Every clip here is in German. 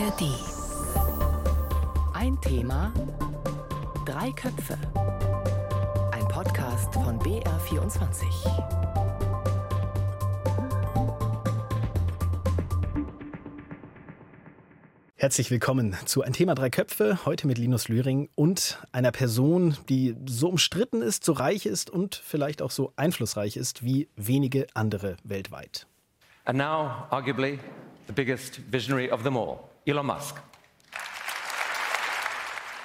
ARD. Ein Thema, drei Köpfe. Ein Podcast von BR24. Herzlich willkommen zu Ein Thema Drei Köpfe, heute mit Linus Lühring und einer Person, die so umstritten ist, so reich ist und vielleicht auch so einflussreich ist wie wenige andere weltweit. And now, arguably, the biggest visionary of them all, Elon Musk.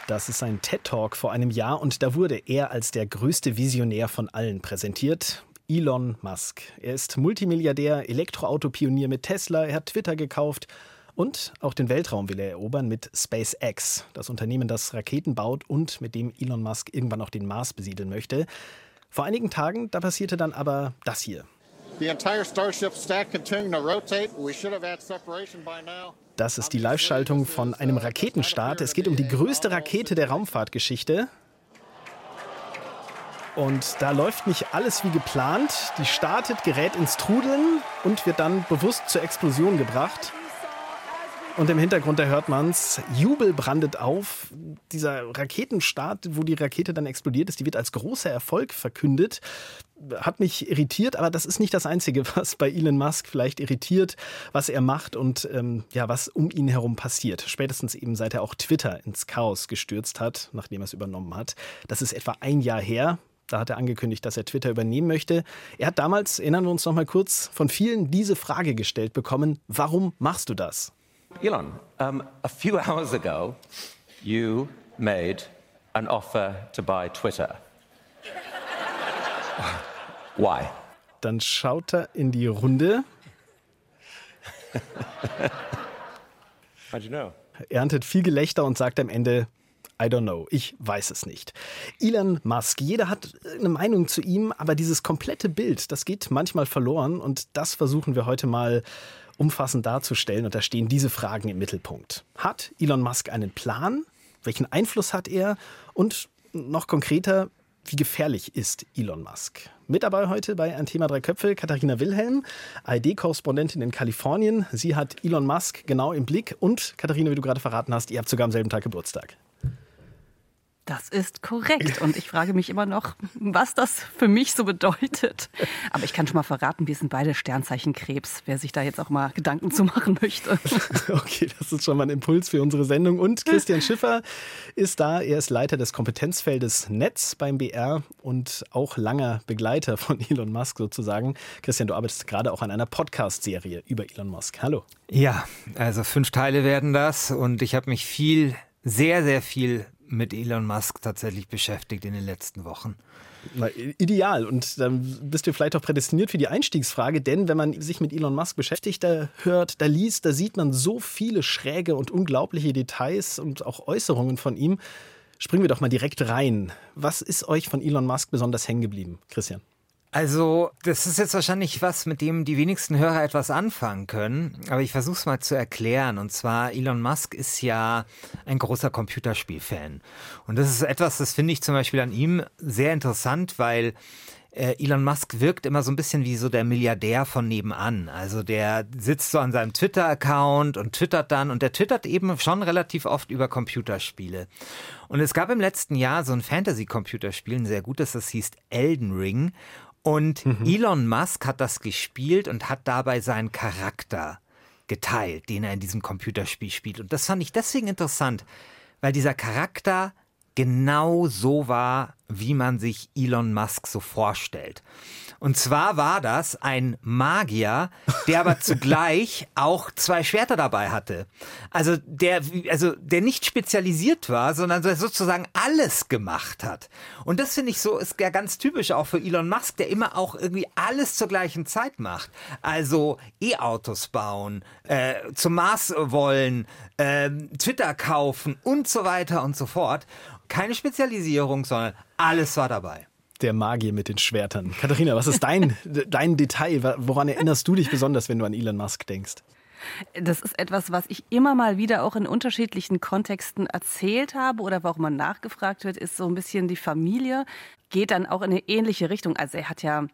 Das ist ein TED-Talk vor einem Jahr und da wurde er als der größte Visionär von allen präsentiert. Elon Musk. Er ist Multimilliardär, Elektroautopionier mit Tesla, er hat Twitter gekauft und auch den Weltraum will er erobern mit SpaceX, das Unternehmen, das Raketen baut und mit dem Elon Musk irgendwann auch den Mars besiedeln möchte. Vor einigen Tagen, da passierte dann aber das hier. Das ist die Live-Schaltung von einem Raketenstart. Es geht um die größte Rakete der Raumfahrtgeschichte. Und da läuft nicht alles wie geplant. Die startet, gerät ins Trudeln und wird dann bewusst zur Explosion gebracht. Und im Hintergrund, da hört man's, Jubel brandet auf. Dieser Raketenstart, wo die Rakete dann explodiert ist, die wird als großer Erfolg verkündet. Hat mich irritiert, aber das ist nicht das Einzige, was bei Elon Musk vielleicht irritiert, was er macht und ähm, ja, was um ihn herum passiert. Spätestens eben seit er auch Twitter ins Chaos gestürzt hat, nachdem er es übernommen hat. Das ist etwa ein Jahr her. Da hat er angekündigt, dass er Twitter übernehmen möchte. Er hat damals, erinnern wir uns noch mal kurz, von vielen diese Frage gestellt bekommen: Warum machst du das? Elon, um, a few hours ago, you made an offer to buy Twitter. Why? Dann schaut er in die Runde. How'd you know? Erntet viel Gelächter und sagt am Ende, I don't know, ich weiß es nicht. Elon Musk, jeder hat eine Meinung zu ihm, aber dieses komplette Bild, das geht manchmal verloren und das versuchen wir heute mal umfassend darzustellen. Und da stehen diese Fragen im Mittelpunkt. Hat Elon Musk einen Plan? Welchen Einfluss hat er? Und noch konkreter, wie gefährlich ist Elon Musk? Mit dabei heute bei Ein Thema Drei Köpfe Katharina Wilhelm, ID-Korrespondentin in Kalifornien. Sie hat Elon Musk genau im Blick. Und Katharina, wie du gerade verraten hast, ihr habt sogar am selben Tag Geburtstag. Das ist korrekt. Und ich frage mich immer noch, was das für mich so bedeutet. Aber ich kann schon mal verraten, wir sind beide Sternzeichen Krebs, wer sich da jetzt auch mal Gedanken zu machen möchte. Okay, das ist schon mal ein Impuls für unsere Sendung. Und Christian Schiffer ist da. Er ist Leiter des Kompetenzfeldes Netz beim BR und auch langer Begleiter von Elon Musk sozusagen. Christian, du arbeitest gerade auch an einer Podcast-Serie über Elon Musk. Hallo. Ja, also fünf Teile werden das und ich habe mich viel, sehr, sehr viel mit Elon Musk tatsächlich beschäftigt in den letzten Wochen. Na, ideal. Und dann bist du vielleicht auch prädestiniert für die Einstiegsfrage, denn wenn man sich mit Elon Musk beschäftigt, da hört, da liest, da sieht man so viele schräge und unglaubliche Details und auch Äußerungen von ihm. Springen wir doch mal direkt rein. Was ist euch von Elon Musk besonders hängen geblieben, Christian? Also, das ist jetzt wahrscheinlich was, mit dem die wenigsten Hörer etwas anfangen können, aber ich versuche es mal zu erklären. Und zwar, Elon Musk ist ja ein großer Computerspielfan. Und das ist etwas, das finde ich zum Beispiel an ihm sehr interessant, weil äh, Elon Musk wirkt immer so ein bisschen wie so der Milliardär von nebenan. Also der sitzt so an seinem Twitter-Account und twittert dann und der twittert eben schon relativ oft über Computerspiele. Und es gab im letzten Jahr so ein Fantasy-Computerspiel, ein sehr gutes, das hieß Elden Ring. Und mhm. Elon Musk hat das gespielt und hat dabei seinen Charakter geteilt, den er in diesem Computerspiel spielt. Und das fand ich deswegen interessant, weil dieser Charakter genau so war, wie man sich Elon Musk so vorstellt. Und zwar war das ein Magier, der aber zugleich auch zwei Schwerter dabei hatte. Also der, also der nicht spezialisiert war, sondern sozusagen alles gemacht hat. Und das finde ich so, ist ja ganz typisch auch für Elon Musk, der immer auch irgendwie alles zur gleichen Zeit macht. Also E-Autos bauen, äh, zum Mars wollen, äh, Twitter kaufen und so weiter und so fort. Keine Spezialisierung, sondern alles war dabei. Der Magier mit den Schwertern. Katharina, was ist dein, dein Detail? Woran erinnerst du dich besonders, wenn du an Elon Musk denkst? Das ist etwas, was ich immer mal wieder auch in unterschiedlichen Kontexten erzählt habe oder warum man nachgefragt wird, ist so ein bisschen die Familie, geht dann auch in eine ähnliche Richtung. Also er hat ja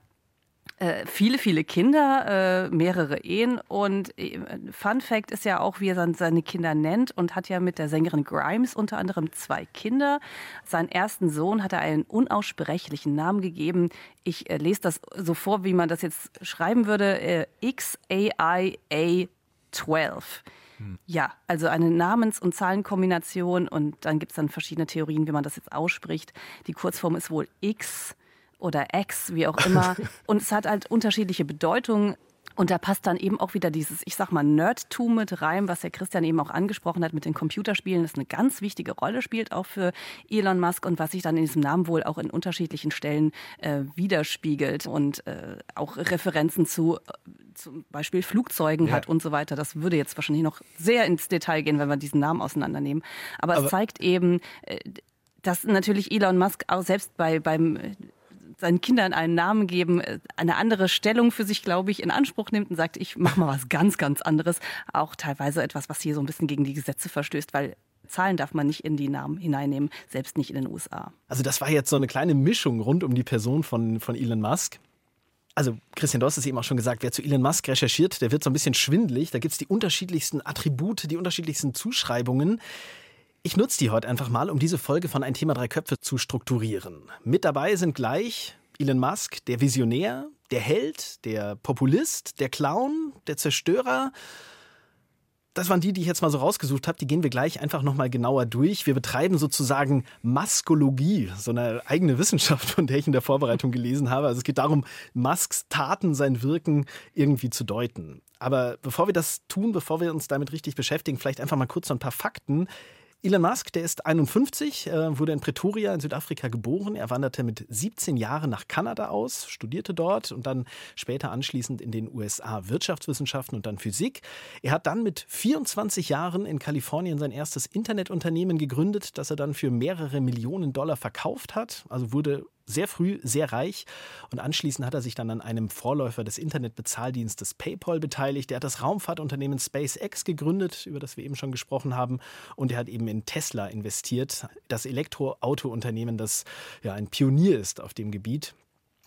Äh, viele, viele Kinder, äh, mehrere Ehen. Und äh, Fun Fact ist ja auch, wie er seine Kinder nennt und hat ja mit der Sängerin Grimes unter anderem zwei Kinder. Seinen ersten Sohn hat er einen unaussprechlichen Namen gegeben. Ich äh, lese das so vor, wie man das jetzt schreiben würde. Äh, X-A-I-A 12. Hm. Ja, also eine Namens- und Zahlenkombination und dann gibt es dann verschiedene Theorien, wie man das jetzt ausspricht. Die Kurzform ist wohl X oder X, wie auch immer. Und es hat halt unterschiedliche Bedeutungen. Und da passt dann eben auch wieder dieses, ich sag mal, Nerdtum mit rein, was der Christian eben auch angesprochen hat mit den Computerspielen, das eine ganz wichtige Rolle spielt, auch für Elon Musk und was sich dann in diesem Namen wohl auch in unterschiedlichen Stellen äh, widerspiegelt und äh, auch Referenzen zu äh, zum Beispiel Flugzeugen ja. hat und so weiter. Das würde jetzt wahrscheinlich noch sehr ins Detail gehen, wenn wir diesen Namen auseinandernehmen. Aber, Aber es zeigt eben, äh, dass natürlich Elon Musk auch selbst bei, beim seinen Kindern einen Namen geben, äh, eine andere Stellung für sich, glaube ich, in Anspruch nimmt und sagt, ich mache mal was ganz, ganz anderes. Auch teilweise etwas, was hier so ein bisschen gegen die Gesetze verstößt, weil Zahlen darf man nicht in die Namen hineinnehmen, selbst nicht in den USA. Also das war jetzt so eine kleine Mischung rund um die Person von, von Elon Musk. Also Christian, du hast es eben auch schon gesagt, wer zu Elon Musk recherchiert, der wird so ein bisschen schwindlig. Da gibt es die unterschiedlichsten Attribute, die unterschiedlichsten Zuschreibungen. Ich nutze die heute einfach mal, um diese Folge von Ein Thema Drei Köpfe zu strukturieren. Mit dabei sind gleich Elon Musk, der Visionär, der Held, der Populist, der Clown, der Zerstörer. Das waren die, die ich jetzt mal so rausgesucht habe. Die gehen wir gleich einfach nochmal genauer durch. Wir betreiben sozusagen Maskologie, so eine eigene Wissenschaft, von der ich in der Vorbereitung gelesen habe. Also es geht darum, Musks Taten, sein Wirken irgendwie zu deuten. Aber bevor wir das tun, bevor wir uns damit richtig beschäftigen, vielleicht einfach mal kurz so ein paar Fakten. Elon Musk, der ist 51, äh, wurde in Pretoria in Südafrika geboren. Er wanderte mit 17 Jahren nach Kanada aus, studierte dort und dann später anschließend in den USA Wirtschaftswissenschaften und dann Physik. Er hat dann mit 24 Jahren in Kalifornien sein erstes Internetunternehmen gegründet, das er dann für mehrere Millionen Dollar verkauft hat. Also wurde sehr früh sehr reich. Und anschließend hat er sich dann an einem Vorläufer des Internetbezahldienstes PayPal beteiligt. Er hat das Raumfahrtunternehmen SpaceX gegründet, über das wir eben schon gesprochen haben, und er hat eben in Tesla investiert, das Elektroautounternehmen, das ja ein Pionier ist auf dem Gebiet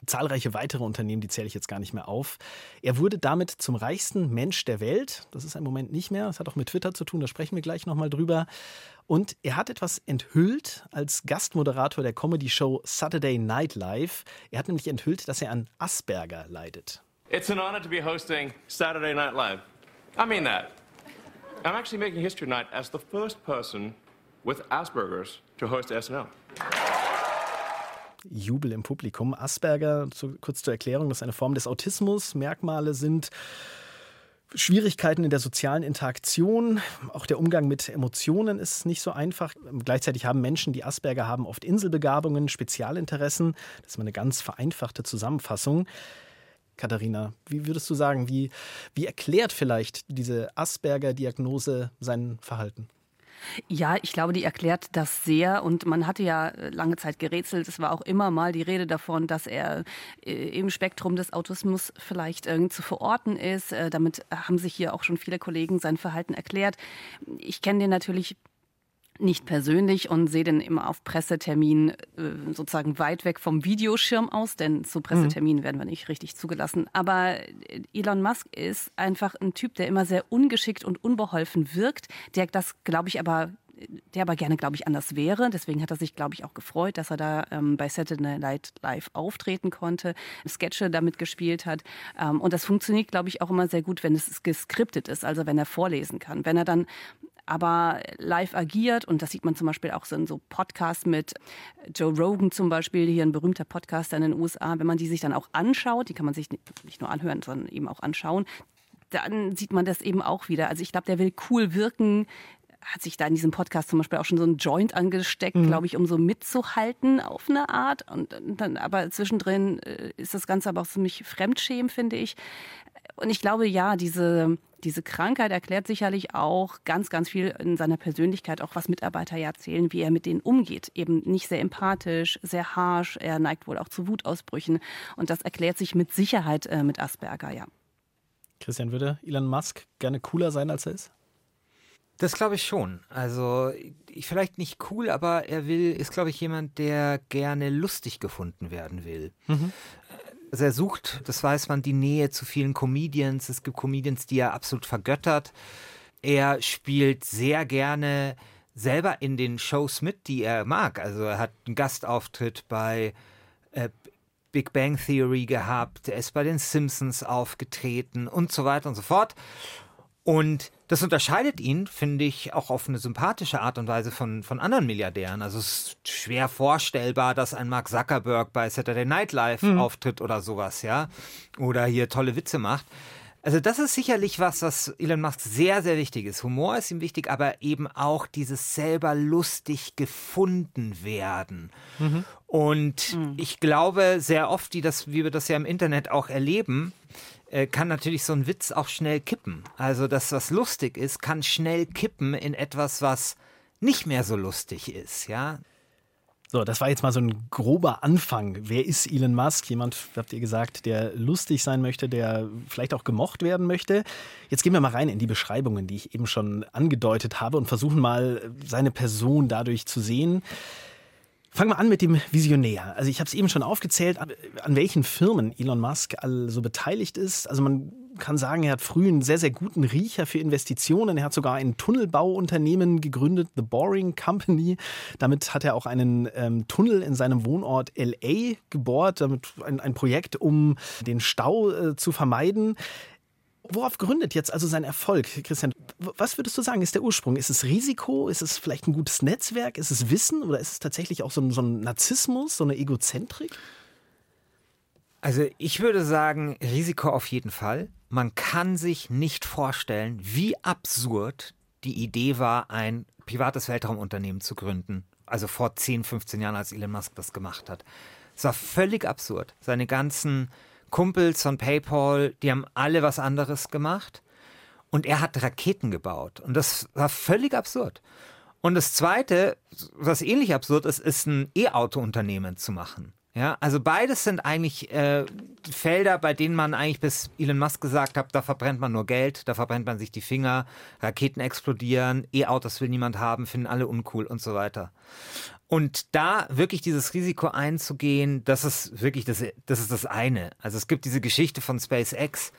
zahlreiche weitere Unternehmen, die zähle ich jetzt gar nicht mehr auf. Er wurde damit zum reichsten Mensch der Welt. Das ist im Moment nicht mehr. Das hat auch mit Twitter zu tun, da sprechen wir gleich nochmal drüber. Und er hat etwas enthüllt als Gastmoderator der Comedy-Show Saturday Night Live. Er hat nämlich enthüllt, dass er an Asperger leidet. It's an honor to be hosting Saturday Night Live. I mean that. I'm actually making history tonight as the first person with Asperger's to host SNL. Jubel im Publikum. Asperger, zu, kurz zur Erklärung, das ist eine Form des Autismus. Merkmale sind Schwierigkeiten in der sozialen Interaktion, auch der Umgang mit Emotionen ist nicht so einfach. Gleichzeitig haben Menschen, die Asperger haben, oft Inselbegabungen, Spezialinteressen. Das ist mal eine ganz vereinfachte Zusammenfassung. Katharina, wie würdest du sagen, wie, wie erklärt vielleicht diese Asperger-Diagnose sein Verhalten? Ja, ich glaube, die erklärt das sehr. Und man hatte ja äh, lange Zeit gerätselt. Es war auch immer mal die Rede davon, dass er äh, im Spektrum des Autismus vielleicht zu verorten ist. Äh, damit haben sich hier auch schon viele Kollegen sein Verhalten erklärt. Ich kenne den natürlich nicht persönlich und sehe den immer auf Presseterminen sozusagen weit weg vom Videoschirm aus, denn zu Presseterminen mhm. werden wir nicht richtig zugelassen. Aber Elon Musk ist einfach ein Typ, der immer sehr ungeschickt und unbeholfen wirkt, der das, glaube ich, aber der aber gerne, glaube ich, anders wäre. Deswegen hat er sich, glaube ich, auch gefreut, dass er da ähm, bei Saturday Night Live auftreten konnte, Sketche damit gespielt hat. Ähm, und das funktioniert, glaube ich, auch immer sehr gut, wenn es geskriptet ist, also wenn er vorlesen kann. Wenn er dann aber live agiert. Und das sieht man zum Beispiel auch so in so Podcasts mit Joe Rogan zum Beispiel, hier ein berühmter Podcaster in den USA. Wenn man die sich dann auch anschaut, die kann man sich nicht nur anhören, sondern eben auch anschauen, dann sieht man das eben auch wieder. Also ich glaube, der will cool wirken, hat sich da in diesem Podcast zum Beispiel auch schon so ein Joint angesteckt, mhm. glaube ich, um so mitzuhalten auf eine Art. Und dann, aber zwischendrin äh, ist das Ganze aber auch ziemlich fremdschämen, finde ich. Und ich glaube, ja, diese, diese Krankheit erklärt sicherlich auch ganz, ganz viel in seiner Persönlichkeit, auch was Mitarbeiter ja erzählen, wie er mit denen umgeht. Eben nicht sehr empathisch, sehr harsh, er neigt wohl auch zu Wutausbrüchen. Und das erklärt sich mit Sicherheit äh, mit Asperger, ja. Christian, würde Elon Musk gerne cooler sein, als er ist? Das glaube ich schon. Also vielleicht nicht cool, aber er will, ist glaube ich jemand, der gerne lustig gefunden werden will. Mhm Also er sucht, das weiß man, die Nähe zu vielen Comedians. Es gibt Comedians, die er absolut vergöttert. Er spielt sehr gerne selber in den Shows mit, die er mag. Also er hat einen Gastauftritt bei äh, Big Bang Theory gehabt, er ist bei den Simpsons aufgetreten und so weiter und so fort. Und das unterscheidet ihn, finde ich, auch auf eine sympathische Art und Weise von, von anderen Milliardären. Also es ist schwer vorstellbar, dass ein Mark Zuckerberg bei Saturday Night Live mhm. auftritt oder sowas, ja. Oder hier tolle Witze macht. Also das ist sicherlich was, was Elon Musk sehr, sehr wichtig ist. Humor ist ihm wichtig, aber eben auch dieses selber lustig gefunden werden. Mhm. Und mhm. ich glaube sehr oft, die das, wie wir das ja im Internet auch erleben, äh, kann natürlich so ein Witz auch schnell kippen. Also das, was lustig ist, kann schnell kippen in etwas, was nicht mehr so lustig ist, ja. So, das war jetzt mal so ein grober Anfang. Wer ist Elon Musk? Jemand, habt ihr gesagt, der lustig sein möchte, der vielleicht auch gemocht werden möchte. Jetzt gehen wir mal rein in die Beschreibungen, die ich eben schon angedeutet habe und versuchen mal seine Person dadurch zu sehen. Fangen wir an mit dem Visionär. Also ich habe es eben schon aufgezählt, an welchen Firmen Elon Musk also beteiligt ist. Also man kann sagen, er hat früh einen sehr, sehr guten Riecher für Investitionen. Er hat sogar ein Tunnelbauunternehmen gegründet, The Boring Company. Damit hat er auch einen ähm, Tunnel in seinem Wohnort LA gebohrt, damit ein, ein Projekt, um den Stau äh, zu vermeiden. Worauf gründet jetzt also sein Erfolg, Christian? Was würdest du sagen, ist der Ursprung? Ist es Risiko? Ist es vielleicht ein gutes Netzwerk? Ist es Wissen? Oder ist es tatsächlich auch so ein, so ein Narzissmus, so eine Egozentrik? Also ich würde sagen, Risiko auf jeden Fall. Man kann sich nicht vorstellen, wie absurd die Idee war, ein privates Weltraumunternehmen zu gründen. Also vor 10, 15 Jahren, als Elon Musk das gemacht hat. Es war völlig absurd. Seine ganzen Kumpels von PayPal, die haben alle was anderes gemacht. Und er hat Raketen gebaut. Und das war völlig absurd. Und das Zweite, was ähnlich absurd ist, ist ein E-Auto-Unternehmen zu machen. Ja, also beides sind eigentlich äh, Felder, bei denen man eigentlich bis Elon Musk gesagt hat, da verbrennt man nur Geld, da verbrennt man sich die Finger, Raketen explodieren, E-Autos will niemand haben, finden alle uncool und so weiter. Und da wirklich dieses Risiko einzugehen, das ist wirklich das, das ist das eine. Also es gibt diese Geschichte von SpaceX,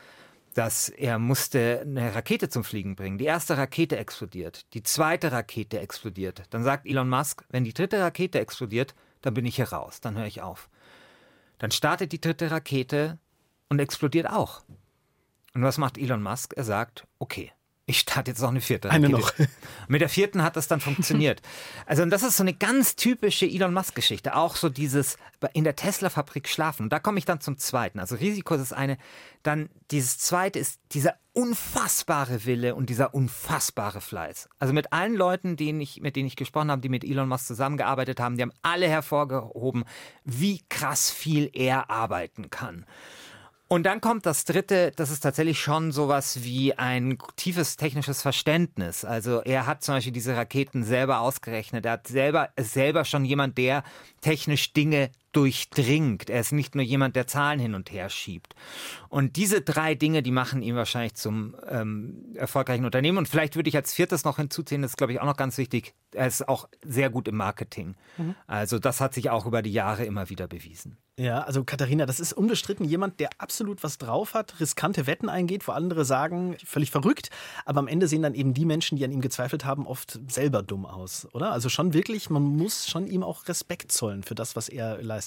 dass er musste eine Rakete zum Fliegen bringen. Die erste Rakete explodiert, die zweite Rakete explodiert. Dann sagt Elon Musk, wenn die dritte Rakete explodiert, dann bin ich hier raus, dann höre ich auf. Dann startet die dritte Rakete und explodiert auch. Und was macht Elon Musk? Er sagt, okay, ich starte jetzt noch eine vierte. Eine noch. Mit der vierten hat das dann funktioniert. Also, und das ist so eine ganz typische Elon Musk-Geschichte. Auch so dieses in der Tesla-Fabrik schlafen. Und da komme ich dann zum zweiten. Also, Risiko ist das eine. Dann dieses zweite ist dieser unfassbare Wille und dieser unfassbare Fleiß. Also, mit allen Leuten, denen ich, mit denen ich gesprochen habe, die mit Elon Musk zusammengearbeitet haben, die haben alle hervorgehoben, wie krass viel er arbeiten kann. Und dann kommt das dritte, das ist tatsächlich schon sowas wie ein tiefes technisches Verständnis. Also er hat zum Beispiel diese Raketen selber ausgerechnet. Er hat selber, ist selber schon jemand, der technisch Dinge durchdringt. Er ist nicht nur jemand, der Zahlen hin und her schiebt. Und diese drei Dinge, die machen ihn wahrscheinlich zum ähm, erfolgreichen Unternehmen. Und vielleicht würde ich als viertes noch hinzuziehen, das ist, glaube ich, auch noch ganz wichtig, er ist auch sehr gut im Marketing. Mhm. Also das hat sich auch über die Jahre immer wieder bewiesen. Ja, also Katharina, das ist unbestritten jemand, der absolut was drauf hat, riskante Wetten eingeht, wo andere sagen, völlig verrückt, aber am Ende sehen dann eben die Menschen, die an ihm gezweifelt haben, oft selber dumm aus, oder? Also schon wirklich, man muss schon ihm auch Respekt zollen für das, was er leistet.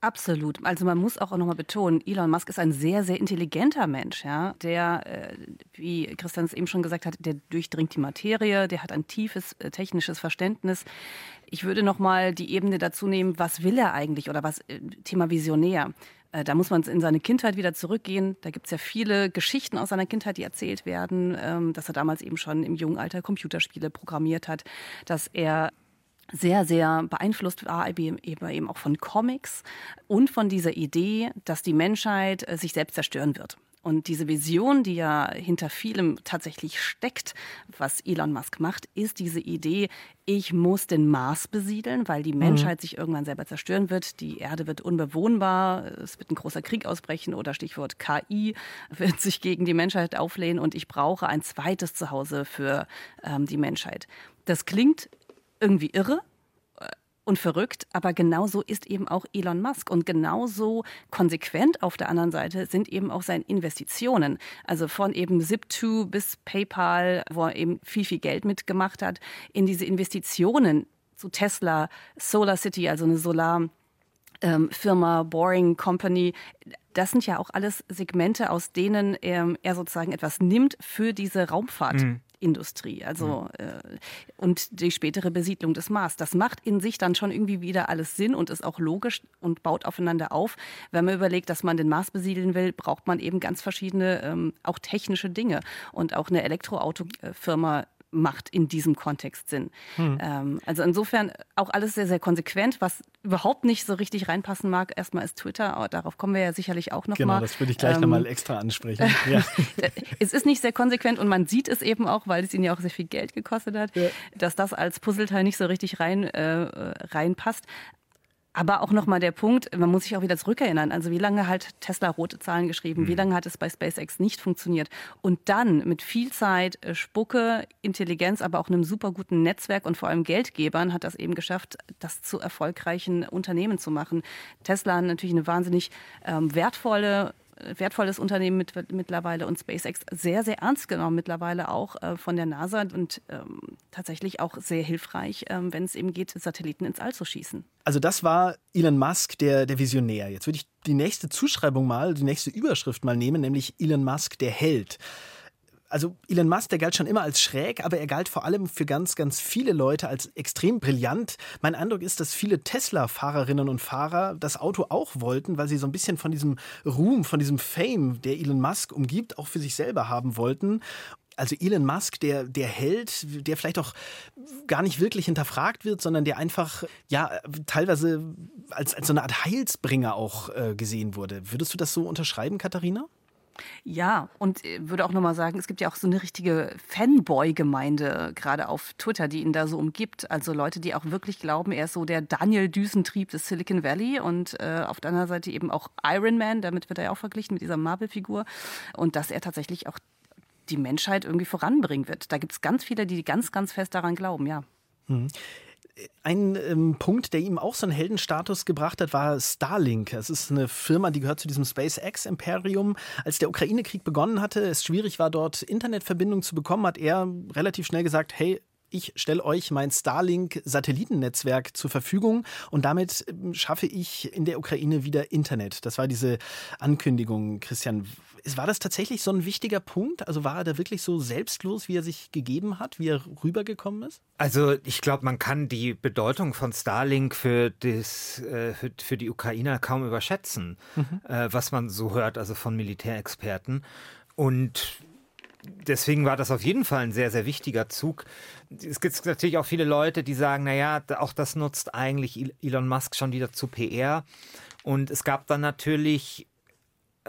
Absolut. Also man muss auch nochmal betonen, Elon Musk ist ein sehr, sehr intelligenter Mensch, ja, der, äh, wie Christian es eben schon gesagt hat, der durchdringt die Materie, der hat ein tiefes äh, technisches Verständnis. Ich würde nochmal die Ebene dazu nehmen, was will er eigentlich oder was äh, Thema Visionär. Da muss man in seine Kindheit wieder zurückgehen. Da gibt es ja viele Geschichten aus seiner Kindheit, die erzählt werden, ähm, dass er damals eben schon im jungen Alter Computerspiele programmiert hat, dass er sehr, sehr beeinflusst war eben auch von Comics und von dieser Idee, dass die Menschheit äh, sich selbst zerstören wird. Und diese Vision, die ja hinter vielem tatsächlich steckt, was Elon Musk macht, ist diese Idee, ich muss den Mars besiedeln, weil die mhm. Menschheit mhm. sich irgendwann selber zerstören wird. Die Erde wird unbewohnbar, es wird ein großer Krieg ausbrechen oder Stichwort KI wird sich gegen die Menschheit auflehnen und ich brauche ein zweites Zuhause für ähm, die Menschheit. Das klingt irgendwie irre. und verrückt, aber genauso ist eben auch Elon Musk und genauso konsequent auf der anderen Seite sind eben auch seine Investitionen. Also von eben Zip2 bis PayPal, wo er eben viel, viel Geld mitgemacht hat, in diese Investitionen zu Tesla, Solar City, also eine Solar ähm, Firma, Boring Company. Das sind ja auch alles Segmente, aus denen er, er sozusagen etwas nimmt für diese Raumfahrtindustrie. Also mhm. äh, und die spätere Besiedlung des Mars. Das macht in sich dann schon irgendwie wieder alles Sinn und ist auch logisch und baut aufeinander auf. Wenn man überlegt, dass man den Mars besiedeln will, braucht man eben ganz verschiedene ähm, auch technische Dinge und auch eine Elektroautofirma macht in diesem Kontext Sinn. Hm. Ähm, also insofern auch alles sehr, sehr konsequent, was überhaupt nicht so richtig reinpassen mag. Erstmal ist Twitter, aber darauf kommen wir ja sicherlich auch noch genau, mal. Das würde ich gleich ähm, nochmal extra ansprechen. Ja. es ist nicht sehr konsequent und man sieht es eben auch, weil es ihn ja auch sehr viel Geld gekostet hat, ja. dass das als Puzzleteil nicht so richtig rein, äh, reinpasst. Aber auch nochmal der Punkt, man muss sich auch wieder zurückerinnern. Also wie lange hat Tesla rote Zahlen geschrieben? Wie mhm. lange hat es bei SpaceX nicht funktioniert? Und dann mit viel Zeit, äh, Spucke, Intelligenz, aber auch einem super guten Netzwerk und vor allem Geldgebern hat das eben geschafft, das zu erfolgreichen Unternehmen zu machen. Tesla hat natürlich eine wahnsinnig ähm, wertvolle wertvolles Unternehmen mit, mittlerweile und SpaceX sehr, sehr ernst genommen mittlerweile auch äh, von der NASA und ähm, tatsächlich auch sehr hilfreich, ähm, wenn es eben geht, Satelliten ins All zu schießen. Also das war Elon Musk, der, der Visionär. Jetzt würde ich die nächste Zuschreibung mal, die nächste Überschrift mal nehmen, nämlich Elon Musk, der Held also Elon Musk, der galt schon immer als schräg, aber er galt vor allem für ganz, ganz viele Leute als extrem brillant. Mein Eindruck ist, dass viele Tesla-Fahrerinnen und Fahrer das Auto auch wollten, weil sie so ein bisschen von diesem Ruhm, von diesem Fame, der Elon Musk umgibt, auch für sich selber haben wollten. Also Elon Musk, der, der Held, der vielleicht auch gar nicht wirklich hinterfragt wird, sondern der einfach, ja, teilweise als, als so eine Art Heilsbringer auch äh, gesehen wurde. Würdest du das so unterschreiben, Katharina? Ja, und äh, würde auch nochmal sagen, es gibt ja auch so eine richtige Fanboy-Gemeinde, gerade auf Twitter, die ihn da so umgibt. Also Leute, die auch wirklich glauben, er ist so der Daniel Düsentrieb des Silicon Valley und äh, auf der anderen Seite eben auch Iron Man, damit wird er ja auch verglichen mit dieser Marvel-Figur. Und dass er tatsächlich auch die Menschheit irgendwie voranbringen wird. Da gibt es ganz viele, die ganz, ganz fest daran glauben, ja. Mhm. Ein ähm, Punkt, der ihm auch so einen Heldenstatus gebracht hat, war Starlink. Es ist eine Firma, die gehört zu diesem SpaceX-Imperium. Als der Ukraine-Krieg begonnen hatte, es schwierig war, dort Internetverbindung zu bekommen, hat er relativ schnell gesagt, hey, ich stelle euch mein Starlink-Satellitennetzwerk zur Verfügung und damit ähm, schaffe ich in der Ukraine wieder Internet. Das war diese Ankündigung, Christian. War das tatsächlich so ein wichtiger Punkt? Also war er da wirklich so selbstlos, wie er sich gegeben hat, wie er rübergekommen ist? Also ich glaube, man kann die Bedeutung von Starlink für, das, äh, für, die Ukrainer kaum überschätzen, mhm. Äh, was man so hört, also von Militärexperten. Und deswegen war das auf jeden Fall ein sehr, sehr wichtiger Zug. Es gibt natürlich auch viele Leute, die sagen, naja, auch das nutzt eigentlich Elon Musk schon wieder zu PR. Und es gab dann natürlich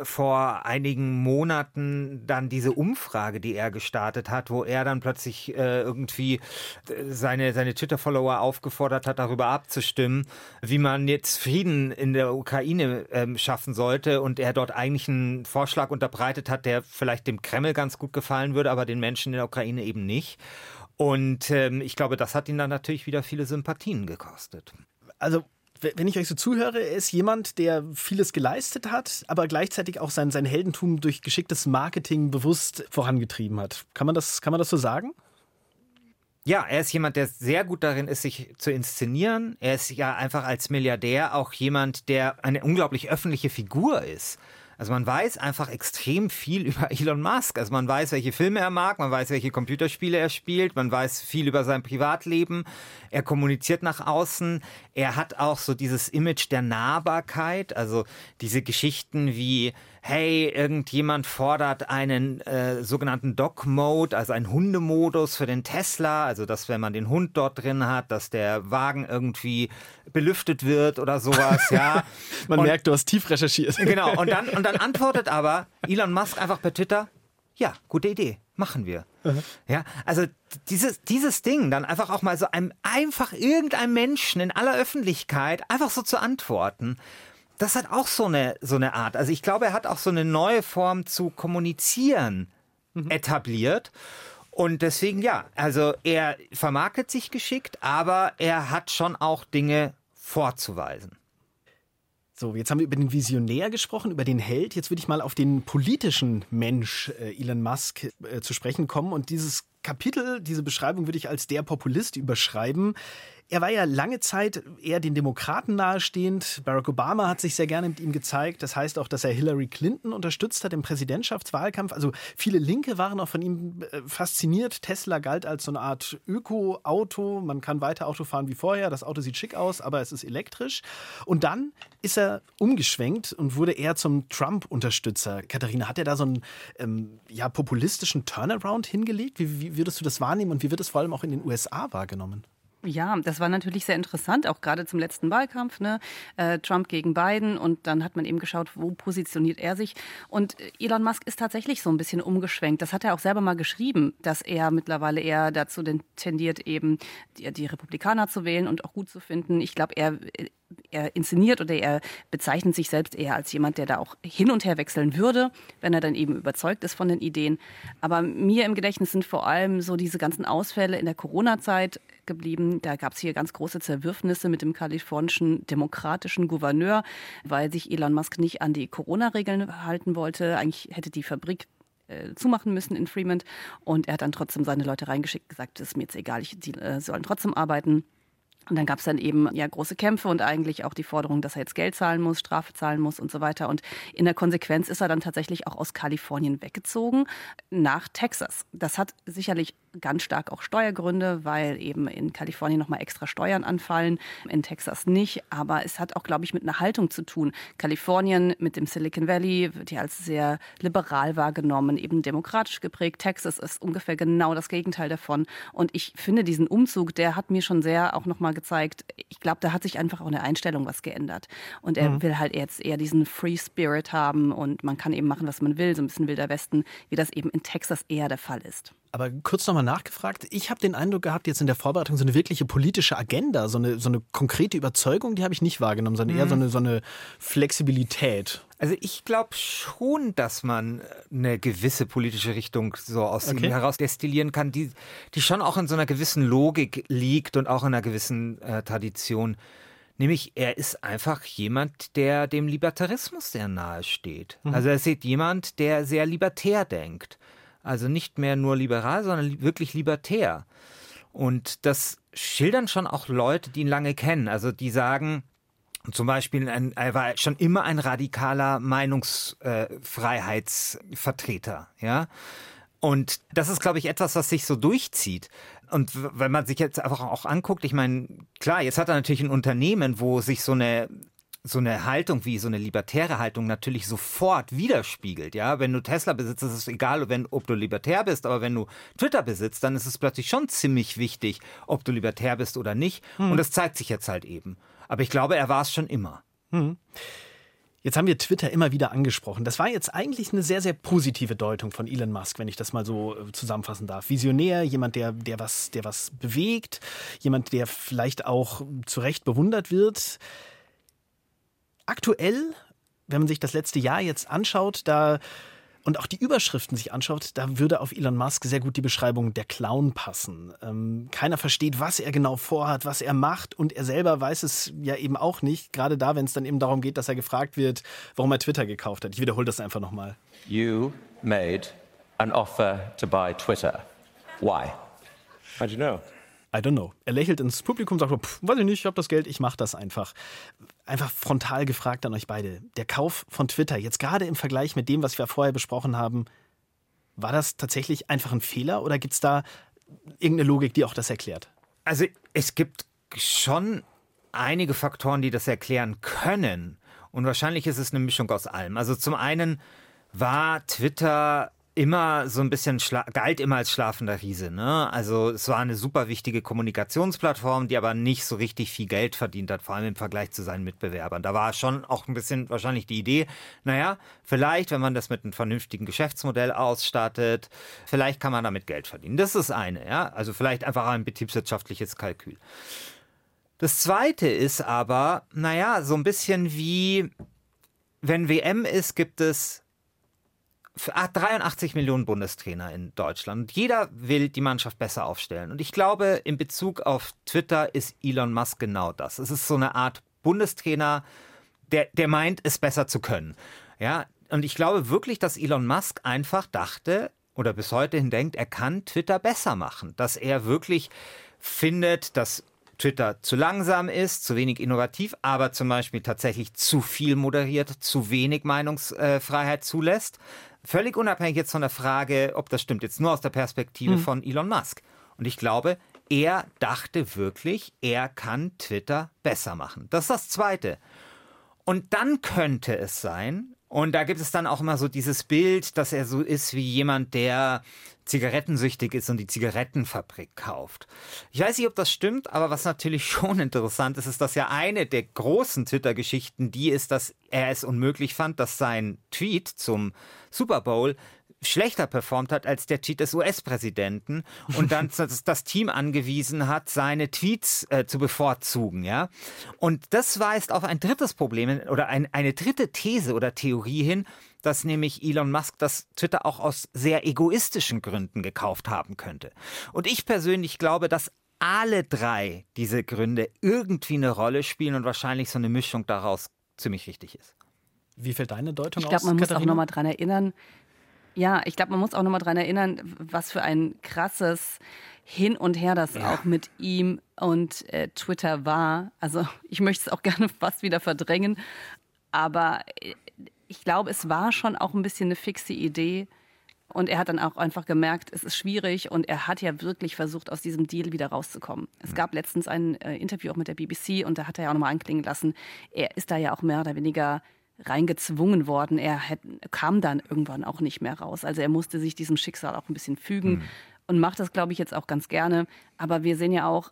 vor einigen Monaten dann diese Umfrage, die er gestartet hat, wo er dann plötzlich äh, irgendwie äh, seine, seine Twitter-Follower aufgefordert hat, darüber abzustimmen, wie man jetzt Frieden in der Ukraine ähm, schaffen sollte und er dort eigentlich einen Vorschlag unterbreitet hat, der vielleicht dem Kreml ganz gut gefallen würde, aber den Menschen in der Ukraine eben nicht. Und ähm, ich glaube, das hat ihn dann natürlich wieder viele Sympathien gekostet. Also wenn ich euch so zuhöre, ist jemand, der vieles geleistet hat, aber gleichzeitig auch sein, sein Heldentum durch geschicktes Marketing bewusst vorangetrieben hat. Kann man das, kann man das so sagen? Ja, er ist jemand, der sehr gut darin ist, sich zu inszenieren. Er ist ja einfach als Milliardär auch jemand, der eine unglaublich öffentliche Figur ist. Also man weiß einfach extrem viel über Elon Musk. Also man weiß, welche Filme er mag, man weiß, welche Computerspiele er spielt, man weiß viel über sein Privatleben. Er kommuniziert nach außen. Er hat auch so dieses Image der Nahbarkeit, also diese Geschichten wie hey, irgendjemand fordert einen äh, sogenannten Dog-Mode, also einen Hundemodus für den Tesla, also dass wenn man den Hund dort drin hat, dass der Wagen irgendwie belüftet wird oder sowas, ja. man und, merkt, du hast tief recherchiert. Genau, und dann, und dann antwortet aber Elon Musk einfach per Twitter, ja, gute Idee, machen wir. Mhm. Ja, also dieses, dieses Ding, dann einfach auch mal so einem, einfach irgendeinem Menschen in aller Öffentlichkeit einfach so zu antworten, das hat auch so eine, so eine Art. Also ich glaube, er hat auch so eine neue Form zu kommunizieren mhm. etabliert. Und deswegen ja, also er vermarktet sich geschickt, aber er hat schon auch Dinge vorzuweisen. So, jetzt haben wir über den Visionär gesprochen, über den Held. Jetzt würde ich mal auf den politischen Mensch äh, Elon Musk äh, zu sprechen kommen. Und dieses Kapitel, diese Beschreibung würde ich als der Populist überschreiben. Er war ja lange Zeit eher den Demokraten nahestehend. Barack Obama hat sich sehr gerne mit ihm gezeigt. Das heißt auch, dass er Hillary Clinton unterstützt hat im Präsidentschaftswahlkampf. Also viele Linke waren auch von ihm äh, fasziniert. Tesla galt als so eine Art Öko-Auto. Man kann weiter Auto fahren wie vorher. Das Auto sieht schick aus, aber es ist elektrisch. Und dann ist er umgeschwenkt und wurde eher zum Trump-Unterstützer. Katharina, hat er da so einen ähm, ja, populistischen Turnaround hingelegt? Wie, wie würdest du das wahrnehmen und wie wird es vor allem auch in den USA wahrgenommen? Ja, das war natürlich sehr interessant, auch gerade zum letzten Wahlkampf, ne? Äh, Trump gegen Biden. Und dann hat man eben geschaut, wo positioniert er sich. Und Elon Musk ist tatsächlich so ein bisschen umgeschwenkt. Das hat er auch selber mal geschrieben, dass er mittlerweile eher dazu tendiert, eben die, die Republikaner zu wählen und auch gut zu finden. Ich glaube, er er inszeniert oder er bezeichnet sich selbst eher als jemand, der da auch hin und her wechseln würde, wenn er dann eben überzeugt ist von den Ideen. Aber mir im Gedächtnis sind vor allem so diese ganzen Ausfälle in der Corona-Zeit geblieben. Da gab es hier ganz große Zerwürfnisse mit dem kalifornischen demokratischen Gouverneur, weil sich Elon Musk nicht an die Corona-Regeln halten wollte. Eigentlich hätte die Fabrik äh, zumachen müssen in Fremont. Und er hat dann trotzdem seine Leute reingeschickt, gesagt, ist mir jetzt egal, ich, die äh, sollen trotzdem arbeiten. Und dann gab es dann eben ja große Kämpfe und eigentlich auch die Forderung, dass er jetzt Geld zahlen muss, Strafe zahlen muss und so weiter. Und in der Konsequenz ist er dann tatsächlich auch aus Kalifornien weggezogen nach Texas. Das hat sicherlich ganz stark auch Steuergründe, weil eben in Kalifornien nochmal extra Steuern anfallen, in Texas nicht. Aber es hat auch, glaube ich, mit einer Haltung zu tun. Kalifornien mit dem Silicon Valley wird ja als sehr liberal wahrgenommen, eben demokratisch geprägt. Texas ist ungefähr genau das Gegenteil davon. Und ich finde diesen Umzug, der hat mir schon sehr auch nochmal gezeigt, ich glaube, da hat sich einfach auch eine Einstellung was geändert. Und er mhm. will halt jetzt eher diesen Free Spirit haben und man kann eben machen, was man will, so ein bisschen Wilder Westen, wie das eben in Texas eher der Fall ist. Aber kurz nochmal nachgefragt, ich habe den Eindruck gehabt, jetzt in der Vorbereitung so eine wirkliche politische Agenda, so eine, so eine konkrete Überzeugung, die habe ich nicht wahrgenommen, sondern eher so mhm. eine, so eine Flexibilität. Also ich glaube schon, dass man eine gewisse politische Richtung so aus okay. ihm heraus destillieren kann, die, die schon auch in so einer gewissen Logik liegt und auch in einer gewissen äh, Tradition. Nämlich, er ist einfach jemand, der dem Libertarismus sehr nahe steht. Mhm. Also er ist jemand, der sehr libertär denkt. Also nicht mehr nur liberal, sondern wirklich libertär. Und das schildern schon auch Leute, die ihn lange kennen. Also die sagen, zum Beispiel, ein, er war schon immer ein radikaler Meinungsfreiheitsvertreter, äh, ja. Und das ist, glaube ich, etwas, was sich so durchzieht. Und wenn man sich jetzt einfach auch anguckt, ich meine, klar, jetzt hat er natürlich ein Unternehmen, wo sich so eine so eine Haltung wie so eine libertäre Haltung natürlich sofort widerspiegelt. Ja, wenn du Tesla besitzt, ist es egal, wenn, ob du libertär bist, aber wenn du Twitter besitzt, dann ist es plötzlich schon ziemlich wichtig, ob du libertär bist oder nicht. Hm. Und das zeigt sich jetzt halt eben. Aber ich glaube, er war es schon immer. Hm. Jetzt haben wir Twitter immer wieder angesprochen. Das war jetzt eigentlich eine sehr, sehr positive Deutung von Elon Musk, wenn ich das mal so äh, zusammenfassen darf. Visionär, jemand, der, der, was, der was bewegt, jemand, der vielleicht auch zu Recht bewundert wird. Aktuell, wenn man sich das letzte Jahr jetzt anschaut, da und auch die Überschriften sich anschaut, da würde auf Elon Musk sehr gut die Beschreibung der Clown passen. Ähm, keiner versteht, was er genau vorhat, was er macht und er selber weiß es ja eben auch nicht. Gerade da, wenn es dann eben darum geht, dass er gefragt wird, warum er Twitter gekauft hat. Ich wiederhole das einfach nochmal. You made an offer to buy Twitter. Why? How'd you know? I don't know. Er lächelt ins Publikum und sagt, pff, weiß ich nicht, ich habe das Geld, ich mache das einfach. Einfach frontal gefragt an euch beide. Der Kauf von Twitter, jetzt gerade im Vergleich mit dem, was wir vorher besprochen haben, war das tatsächlich einfach ein Fehler oder gibt es da irgendeine Logik, die auch das erklärt? Also es gibt schon einige Faktoren, die das erklären können. Und wahrscheinlich ist es eine Mischung aus allem. Also zum einen war Twitter immer so ein bisschen galt immer als schlafender Riese. Ne? Also es war eine super wichtige Kommunikationsplattform, die aber nicht so richtig viel Geld verdient hat, vor allem im Vergleich zu seinen Mitbewerbern. Da war schon auch ein bisschen wahrscheinlich die Idee, naja, vielleicht, wenn man das mit einem vernünftigen Geschäftsmodell ausstattet, vielleicht kann man damit Geld verdienen. Das ist eine, ja. Also vielleicht einfach ein betriebswirtschaftliches Kalkül. Das zweite ist aber, naja, so ein bisschen wie, wenn WM ist, gibt es 83 Millionen Bundestrainer in Deutschland. Jeder will die Mannschaft besser aufstellen. Und ich glaube, in Bezug auf Twitter ist Elon Musk genau das. Es ist so eine Art Bundestrainer, der, der meint, es besser zu können. Ja, und ich glaube wirklich, dass Elon Musk einfach dachte oder bis heute hin denkt, er kann Twitter besser machen. Dass er wirklich findet, dass Twitter zu langsam ist, zu wenig innovativ, aber zum Beispiel tatsächlich zu viel moderiert, zu wenig Meinungsfreiheit zulässt. Völlig unabhängig jetzt von der Frage, ob das stimmt, jetzt nur aus der Perspektive hm. von Elon Musk. Und ich glaube, er dachte wirklich, er kann Twitter besser machen. Das ist das Zweite. Und dann könnte es sein, und da gibt es dann auch immer so dieses Bild, dass er so ist wie jemand, der zigarettensüchtig ist und die Zigarettenfabrik kauft. Ich weiß nicht, ob das stimmt, aber was natürlich schon interessant ist, ist, dass ja eine der großen Twitter-Geschichten die ist, dass er es unmöglich fand, dass sein Tweet zum Super Bowl schlechter performt hat als der Tweet des US-Präsidenten und dann das, das, Team angewiesen hat, seine Tweets äh, zu bevorzugen, ja. Und das weist auf ein drittes Problem oder ein, eine dritte These oder Theorie hin, dass nämlich Elon Musk das Twitter auch aus sehr egoistischen Gründen gekauft haben könnte. Und ich persönlich glaube, dass alle drei diese Gründe irgendwie eine Rolle spielen und wahrscheinlich so eine Mischung daraus ziemlich richtig ist. Wie fällt deine Deutung ich glaub, aus? Ich glaube, man Katharina? muss auch nochmal dran erinnern, ja, ich glaube, man muss auch nochmal dran erinnern, was für ein krasses Hin und Her das ja. auch mit ihm und äh, Twitter war. Also ich möchte es auch gerne fast wieder verdrängen, aber äh, ich glaube, es war schon auch ein bisschen eine fixe Idee. Und er hat dann auch einfach gemerkt, es ist schwierig und er hat ja wirklich versucht, aus diesem Deal wieder rauszukommen. Es gab letztens ein äh, Interview auch mit der BBC und da hat er ja auch nochmal anklingen lassen, er ist da ja auch mehr oder weniger reingezwungen worden. Er hätte, kam dann irgendwann auch nicht mehr raus. Also er musste sich diesem Schicksal auch ein bisschen fügen mhm. und macht das, glaube ich, jetzt auch ganz gerne. Aber wir sehen ja auch,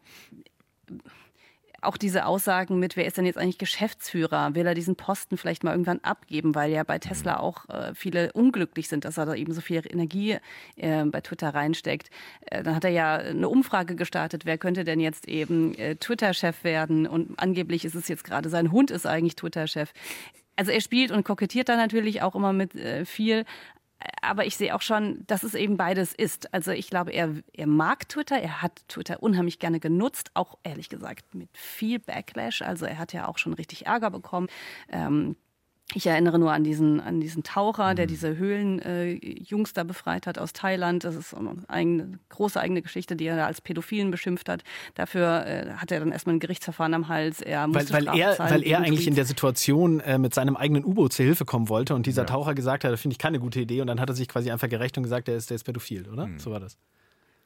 auch diese Aussagen mit, wer ist denn jetzt eigentlich Geschäftsführer? Will er diesen Posten vielleicht mal irgendwann abgeben, weil ja bei Tesla mhm. auch äh, viele unglücklich sind, dass er da eben so viel Energie äh, bei Twitter reinsteckt. Äh, dann hat er ja eine Umfrage gestartet, wer könnte denn jetzt eben äh, Twitter-Chef werden? Und angeblich ist es jetzt gerade, sein Hund ist eigentlich Twitter-Chef also er spielt und kokettiert da natürlich auch immer mit äh, viel. Aber ich sehe auch schon, dass es eben beides ist. Also ich glaube, er, er mag Twitter, er hat Twitter unheimlich gerne genutzt, auch ehrlich gesagt mit viel Backlash. Also er hat ja auch schon richtig Ärger bekommen. Ähm, ich erinnere nur an diesen, an diesen Taucher, der mhm. diese Höhlenjungs äh, da befreit hat aus Thailand. Das ist eine eigene, große eigene Geschichte, die er da als Pädophilen beschimpft hat. Dafür äh, hat er dann erstmal ein Gerichtsverfahren am Hals. Er weil, weil er, weil er eigentlich in der Situation äh, mit seinem eigenen U-Boot zur Hilfe kommen wollte und dieser ja. Taucher gesagt hat, das finde ich keine gute Idee. Und dann hat er sich quasi einfach gerecht und gesagt, der ist, der ist pädophil, oder? Mhm. So war das.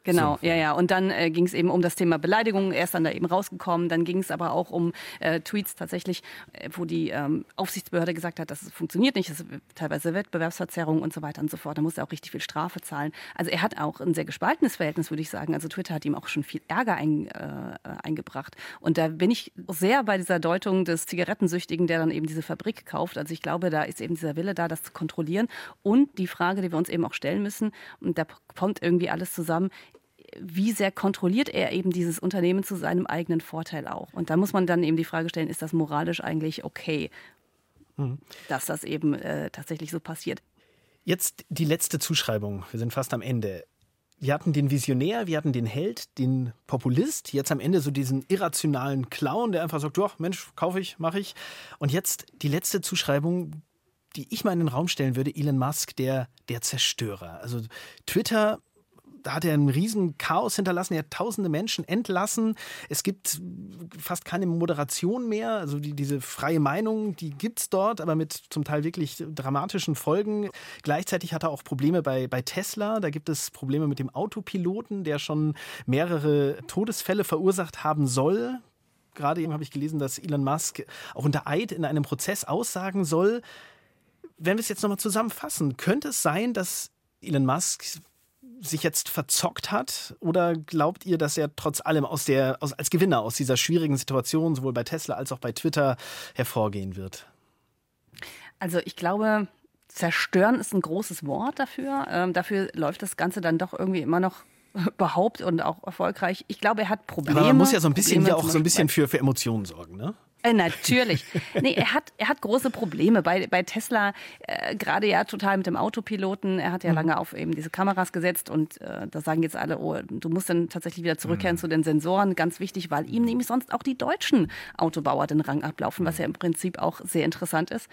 Genau, so. ja, ja. Und dann äh, ging es eben um das Thema Beleidigung. Er ist dann da eben rausgekommen. Dann ging es aber auch um äh, Tweets tatsächlich, äh, wo die ähm, Aufsichtsbehörde gesagt hat, das funktioniert nicht, das ist teilweise Wettbewerbsverzerrung und so weiter und so fort. Da muss er auch richtig viel Strafe zahlen. Also er hat auch ein sehr gespaltenes Verhältnis, würde ich sagen. Also Twitter hat ihm auch schon viel Ärger ein, äh, eingebracht. Und da bin ich sehr bei dieser Deutung des Zigarettensüchtigen, der dann eben diese Fabrik kauft. Also ich glaube, da ist eben dieser Wille da, das zu kontrollieren. Und die Frage, die wir uns eben auch stellen müssen, und da kommt irgendwie alles zusammen, wie sehr kontrolliert er eben dieses Unternehmen zu seinem eigenen Vorteil auch? Und da muss man dann eben die Frage stellen, ist das moralisch eigentlich okay, mhm. dass das eben äh, tatsächlich so passiert? Jetzt die letzte Zuschreibung. Wir sind fast am Ende. Wir hatten den Visionär, wir hatten den Held, den Populist, jetzt am Ende so diesen irrationalen Clown, der einfach sagt, ja, Mensch, kaufe ich, mache ich. Und jetzt die letzte Zuschreibung, die ich mal in den Raum stellen würde, Elon Musk, der, der Zerstörer. Also Twitter da hat er einen riesen Chaos hinterlassen. Er hat tausende Menschen entlassen. Es gibt fast keine Moderation mehr. Also die, diese freie Meinung, die gibt es dort, aber mit zum Teil wirklich dramatischen Folgen. Gleichzeitig hat er auch Probleme bei, bei Tesla. Da gibt es Probleme mit dem Autopiloten, der schon mehrere Todesfälle verursacht haben soll. Gerade eben habe ich gelesen, dass Elon Musk auch unter Eid in einem Prozess aussagen soll. Wenn wir es jetzt nochmal zusammenfassen, könnte es sein, dass Elon Musk sich jetzt verzockt hat? Oder glaubt ihr, dass er trotz allem aus der, aus, als Gewinner aus dieser schwierigen Situation, sowohl bei Tesla als auch bei Twitter, hervorgehen wird? Also ich glaube, zerstören ist ein großes Wort dafür. Ähm, dafür läuft das Ganze dann doch irgendwie immer noch überhaupt und auch erfolgreich. Ich glaube, er hat Probleme. Aber man muss ja so ein bisschen ja auch so ein bisschen für, für Emotionen sorgen, ne? Äh, natürlich. Nee, er hat, er hat große Probleme. Bei, bei Tesla, äh, gerade ja total mit dem Autopiloten. Er hat ja mhm. lange auf eben diese Kameras gesetzt und äh, da sagen jetzt alle, oh, du musst dann tatsächlich wieder zurückkehren mhm. zu den Sensoren. Ganz wichtig, weil ihm nämlich sonst auch die deutschen Autobauer den Rang ablaufen, was ja im Prinzip auch sehr interessant ist.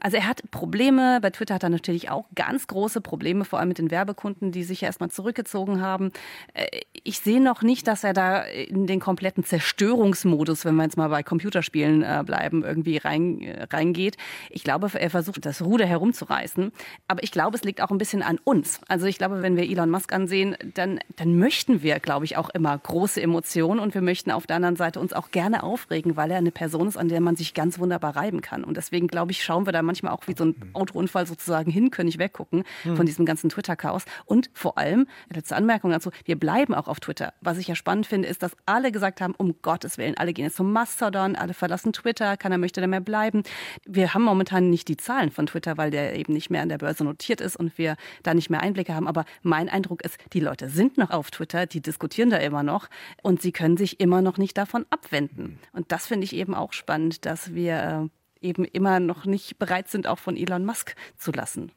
Also er hat Probleme. Bei Twitter hat er natürlich auch ganz große Probleme, vor allem mit den Werbekunden, die sich ja erstmal zurückgezogen haben. Äh, ich sehe noch nicht, dass er da in den kompletten Zerstörungsmodus, wenn wir jetzt mal bei Computerspielen Spielen äh, bleiben irgendwie rein, äh, reingeht. Ich glaube, er versucht das Ruder herumzureißen. Aber ich glaube, es liegt auch ein bisschen an uns. Also ich glaube, wenn wir Elon Musk ansehen, dann, dann möchten wir, glaube ich, auch immer große Emotionen und wir möchten auf der anderen Seite uns auch gerne aufregen, weil er eine Person ist, an der man sich ganz wunderbar reiben kann. Und deswegen, glaube ich, schauen wir da manchmal auch wie so ein Autounfall sozusagen hin, können nicht weggucken hm. von diesem ganzen Twitter-Chaos. Und vor allem, letzte Anmerkung dazu, wir bleiben auch auf Twitter. Was ich ja spannend finde, ist, dass alle gesagt haben, um Gottes Willen, alle gehen jetzt zum Mastodon, alle verlassen verlassen Twitter, keiner möchte da mehr bleiben. Wir haben momentan nicht die Zahlen von Twitter, weil der eben nicht mehr an der Börse notiert ist und wir da nicht mehr Einblicke haben. Aber mein Eindruck ist, die Leute sind noch auf Twitter, die diskutieren da immer noch und sie können sich immer noch nicht davon abwenden. Und das finde ich eben auch spannend, dass wir äh, eben immer noch nicht bereit sind, auch von Elon Musk zu lassen.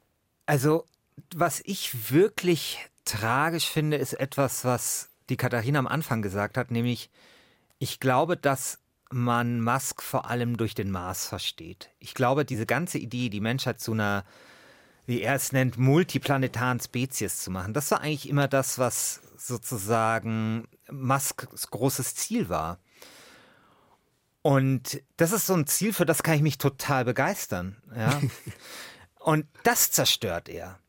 Also, was ich wirklich tragisch finde, ist etwas, was die Katharina am Anfang gesagt hat, nämlich ich glaube, dass man Musk vor allem durch den Mars versteht. Ich glaube, diese ganze Idee, die Menschheit zu einer, wie er es nennt, multiplanetaren Spezies zu machen, das war eigentlich immer das, was sozusagen Musks großes Ziel war. Und das ist so ein Ziel, für das kann ich mich total begeistern. Ja? Und das zerstört er.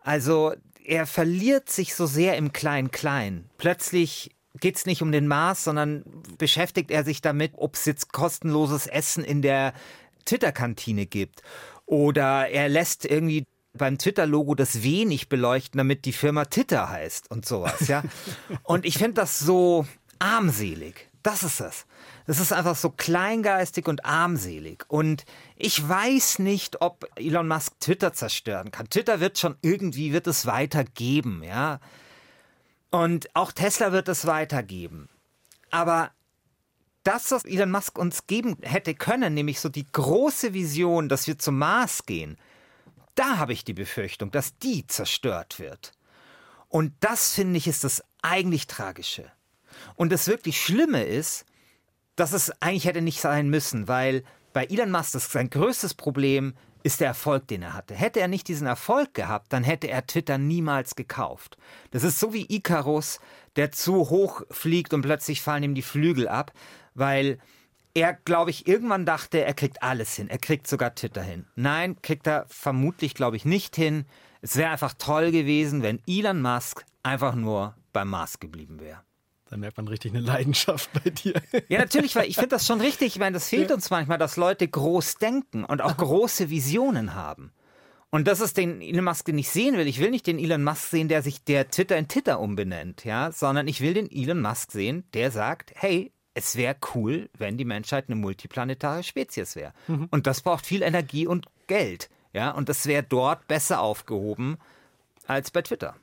Also er verliert sich so sehr im Klein-Klein. Plötzlich geht es nicht um den Mars, sondern beschäftigt er sich damit, ob es jetzt kostenloses Essen in der Twitter-Kantine gibt. Oder er lässt irgendwie beim Twitter-Logo das W nicht beleuchten, damit die Firma Twitter heißt und sowas, ja. und ich finde das so armselig. Das ist es. Das ist einfach so kleingeistig und armselig. Und ich weiß nicht, ob Elon Musk Twitter zerstören kann. Twitter wird schon irgendwie, wird es weitergeben, ja. Und auch Tesla wird es weitergeben. Aber das, was Elon Musk uns geben hätte können, nämlich so die große Vision, dass wir zum Mars gehen, da habe ich die Befürchtung, dass die zerstört wird. Und das finde ich ist das eigentlich Tragische. Und das wirklich Schlimme ist, dass es eigentlich hätte nicht sein müssen, weil bei Elon Musk ist sein größtes Problem ist der Erfolg, den er hatte. Hätte er nicht diesen Erfolg gehabt, dann hätte er Twitter niemals gekauft. Das ist so wie Icarus, der zu hoch fliegt und plötzlich fallen ihm die Flügel ab, weil er, glaube ich, irgendwann dachte, er kriegt alles hin. Er kriegt sogar Twitter hin. Nein, kriegt er vermutlich, glaube ich, nicht hin. Es wäre einfach toll gewesen, wenn Elon Musk einfach nur beim Mars geblieben wäre. Da merkt man richtig eine Leidenschaft bei dir. Ja, natürlich, weil ich finde das schon richtig. Ich meine, das fehlt ja. uns manchmal, dass Leute groß denken und auch große Visionen haben. Und das ist den Elon Musk, den ich sehen will. Ich will nicht den Elon Musk sehen, der sich der Twitter in Twitter umbenennt, ja, sondern ich will den Elon Musk sehen, der sagt, hey, es wäre cool, wenn die Menschheit eine multiplanetare Spezies wäre. Mhm. Und das braucht viel Energie und Geld, ja, und das wäre dort besser aufgehoben als bei Twitter.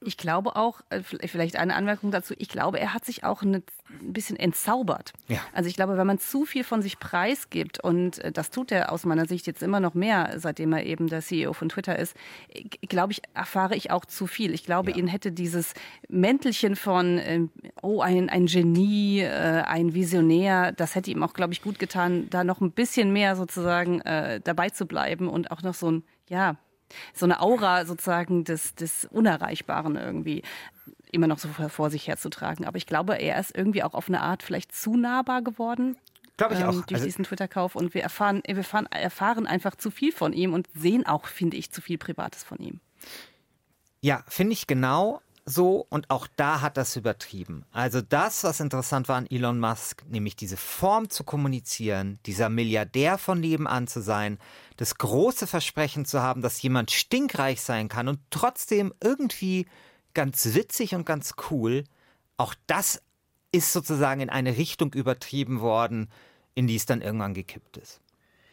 Ich glaube auch, äh, vielleicht eine Anmerkung dazu, ich glaube, er hat sich auch ein bisschen entzaubert. Ja. Also ich glaube, wenn man zu viel von sich preisgibt, und äh, das tut er aus meiner Sicht jetzt immer noch mehr, seitdem er eben der CEO von Twitter ist, glaube ich, erfahre ich auch zu viel. Ich glaube, ja. ihn hätte dieses Mäntelchen von, ähm, oh, ein, ein Genie, äh, ein Visionär, das hätte ihm auch, glaube ich, gut getan, da noch ein bisschen mehr sozusagen dabei zu bleiben und auch noch so ein, ja, so eine Aura sozusagen des, des Unerreichbaren irgendwie immer noch so vor sich herzutragen. Aber ich glaube, er ist irgendwie auch auf eine Art vielleicht zu nahbar geworden. Glaube ich ähm, auch. durch also, diesen Twitter-Kauf. Und wir erfahren, wir erfahren, erfahren einfach zu viel von ihm und sehen auch, finde ich, zu viel Privates von ihm. Ja, finde ich genau so und auch da hat das übertrieben. Also das, was interessant war an Elon Musk, nämlich diese Form zu kommunizieren, dieser Milliardär von nebenan zu sein, das große Versprechen zu haben, dass jemand stinkreich sein kann und trotzdem irgendwie ganz witzig und ganz cool, auch das ist sozusagen in eine Richtung übertrieben worden, in die es dann irgendwann gekippt ist.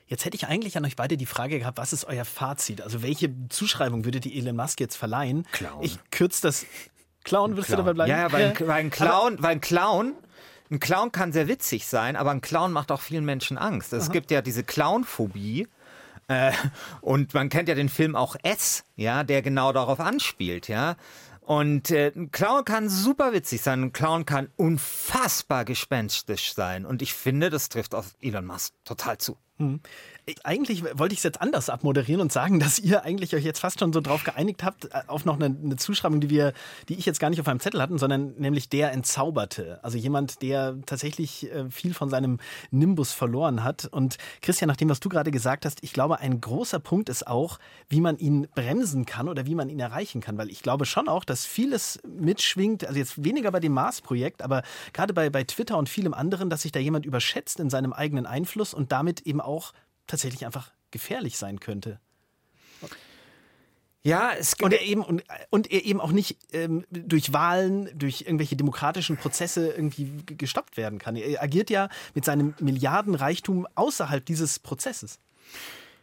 Jetzt hätte ich eigentlich an euch beide die Frage gehabt, was ist euer Fazit? Also welche Zuschreibung würdet ihr Elon Musk jetzt verleihen? Clown. Ich kürze das. Clown, Clown. du dabei bleiben? Ja, weil, weil, ein Clown, weil ein Clown ein Clown kann sehr witzig sein, aber ein Clown macht auch vielen Menschen Angst. Es Aha. gibt ja diese Clownphobie. Äh, und man kennt ja den Film auch S, ja, der genau darauf anspielt, ja. Und äh, ein Clown kann super witzig sein, ein Clown kann unfassbar gespenstisch sein. Und ich finde, das trifft auf Elon Musk total zu. Mhm. Eigentlich wollte ich es jetzt anders abmoderieren und sagen, dass ihr eigentlich euch jetzt fast schon so drauf geeinigt habt, äh, auf noch eine, eine Zuschreibung, die wir, die ich jetzt gar nicht auf meinem Zettel hatten, sondern nämlich der Entzauberte. Also jemand, der tatsächlich äh, viel von seinem Nimbus verloren hat. Und Christian, nach dem, was du gerade gesagt hast, ich glaube, ein großer Punkt ist auch, wie man ihn bremsen kann oder wie man ihn erreichen kann. Weil ich glaube schon auch, dass vieles mitschwingt, also jetzt weniger bei dem Mars-Projekt, aber gerade bei, bei Twitter und vielem anderen, dass sich da jemand überschätzt in seinem eigenen Einfluss und damit eben auch tatsächlich einfach gefährlich sein könnte. Ja, es und er eben und, und er eben auch nicht ähm, durch Wahlen, durch irgendwelche demokratischen Prozesse irgendwie gestoppt werden kann. Er agiert ja mit seinem Milliardenreichtum außerhalb dieses Prozesses.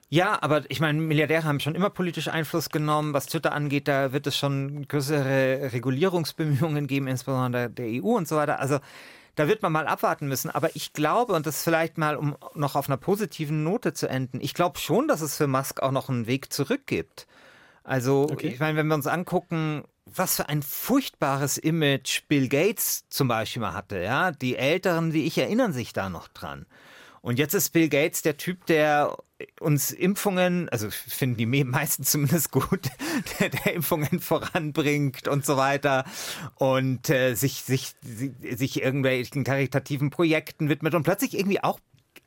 Ja, aber ich meine, Milliardäre haben schon immer politisch Einfluss genommen. Was Twitter angeht, da wird es schon größere Regulierungsbemühungen geben, insbesondere der EU und so weiter. Also da wird man mal abwarten müssen. Aber ich glaube, und das vielleicht mal, um noch auf einer positiven Note zu enden, ich glaube schon, dass es für Musk auch noch einen Weg zurück gibt. Also, okay. ich meine, wenn wir uns angucken, was für ein furchtbares Image Bill Gates zum Beispiel mal hatte, ja. Die Älteren wie ich erinnern sich da noch dran. Und jetzt ist Bill Gates der Typ, der uns Impfungen, also finden die meisten zumindest gut, der, der Impfungen voranbringt und so weiter und äh, sich, sich, sich irgendwelchen karitativen Projekten widmet und plötzlich irgendwie auch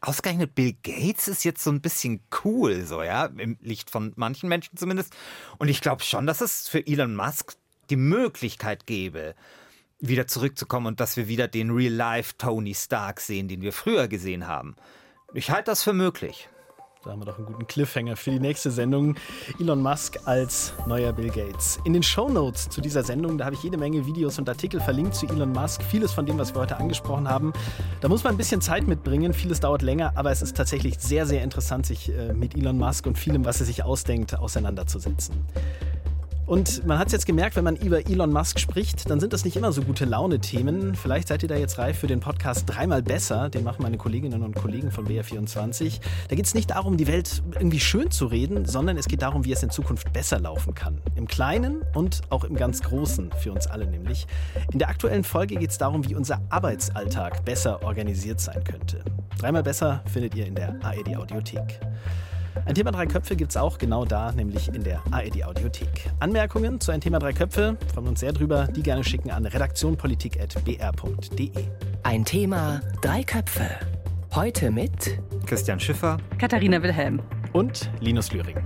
ausgerechnet Bill Gates ist jetzt so ein bisschen cool, so, ja, im Licht von manchen Menschen zumindest. Und ich glaube schon, dass es für Elon Musk die Möglichkeit gäbe, wieder zurückzukommen und dass wir wieder den Real-Life Tony Stark sehen, den wir früher gesehen haben. Ich halte das für möglich. Da haben wir doch einen guten Cliffhanger für die nächste Sendung. Elon Musk als neuer Bill Gates. In den Show Notes zu dieser Sendung, da habe ich jede Menge Videos und Artikel verlinkt zu Elon Musk. Vieles von dem, was wir heute angesprochen haben. Da muss man ein bisschen Zeit mitbringen. Vieles dauert länger, aber es ist tatsächlich sehr, sehr interessant, sich äh, mit Elon Musk und vielem, was er sich ausdenkt, auseinanderzusetzen. Und man hat es jetzt gemerkt, wenn man über Elon Musk spricht, dann sind das nicht immer so gute Laune-Themen. Vielleicht seid ihr da jetzt reif für den Podcast Dreimal besser. Den machen meine Kolleginnen und Kollegen von BR24. Da geht es nicht darum, die Welt irgendwie schön zu reden, sondern es geht darum, wie es in Zukunft besser laufen kann. Im Kleinen und auch im ganz Großen, für uns alle nämlich. In der aktuellen Folge geht es darum, wie unser Arbeitsalltag besser organisiert sein könnte. Dreimal besser findet ihr in der AED Audiothek. Ein Thema drei Köpfe gibt es auch genau da, nämlich in der ARD Audiothek. Anmerkungen zu ein Thema drei Köpfe freuen wir uns sehr drüber. Die gerne schicken an redaktionpolitik.br.de. Ein Thema drei Köpfe. Heute mit Christian Schiffer, Katharina Wilhelm und Linus Lühring.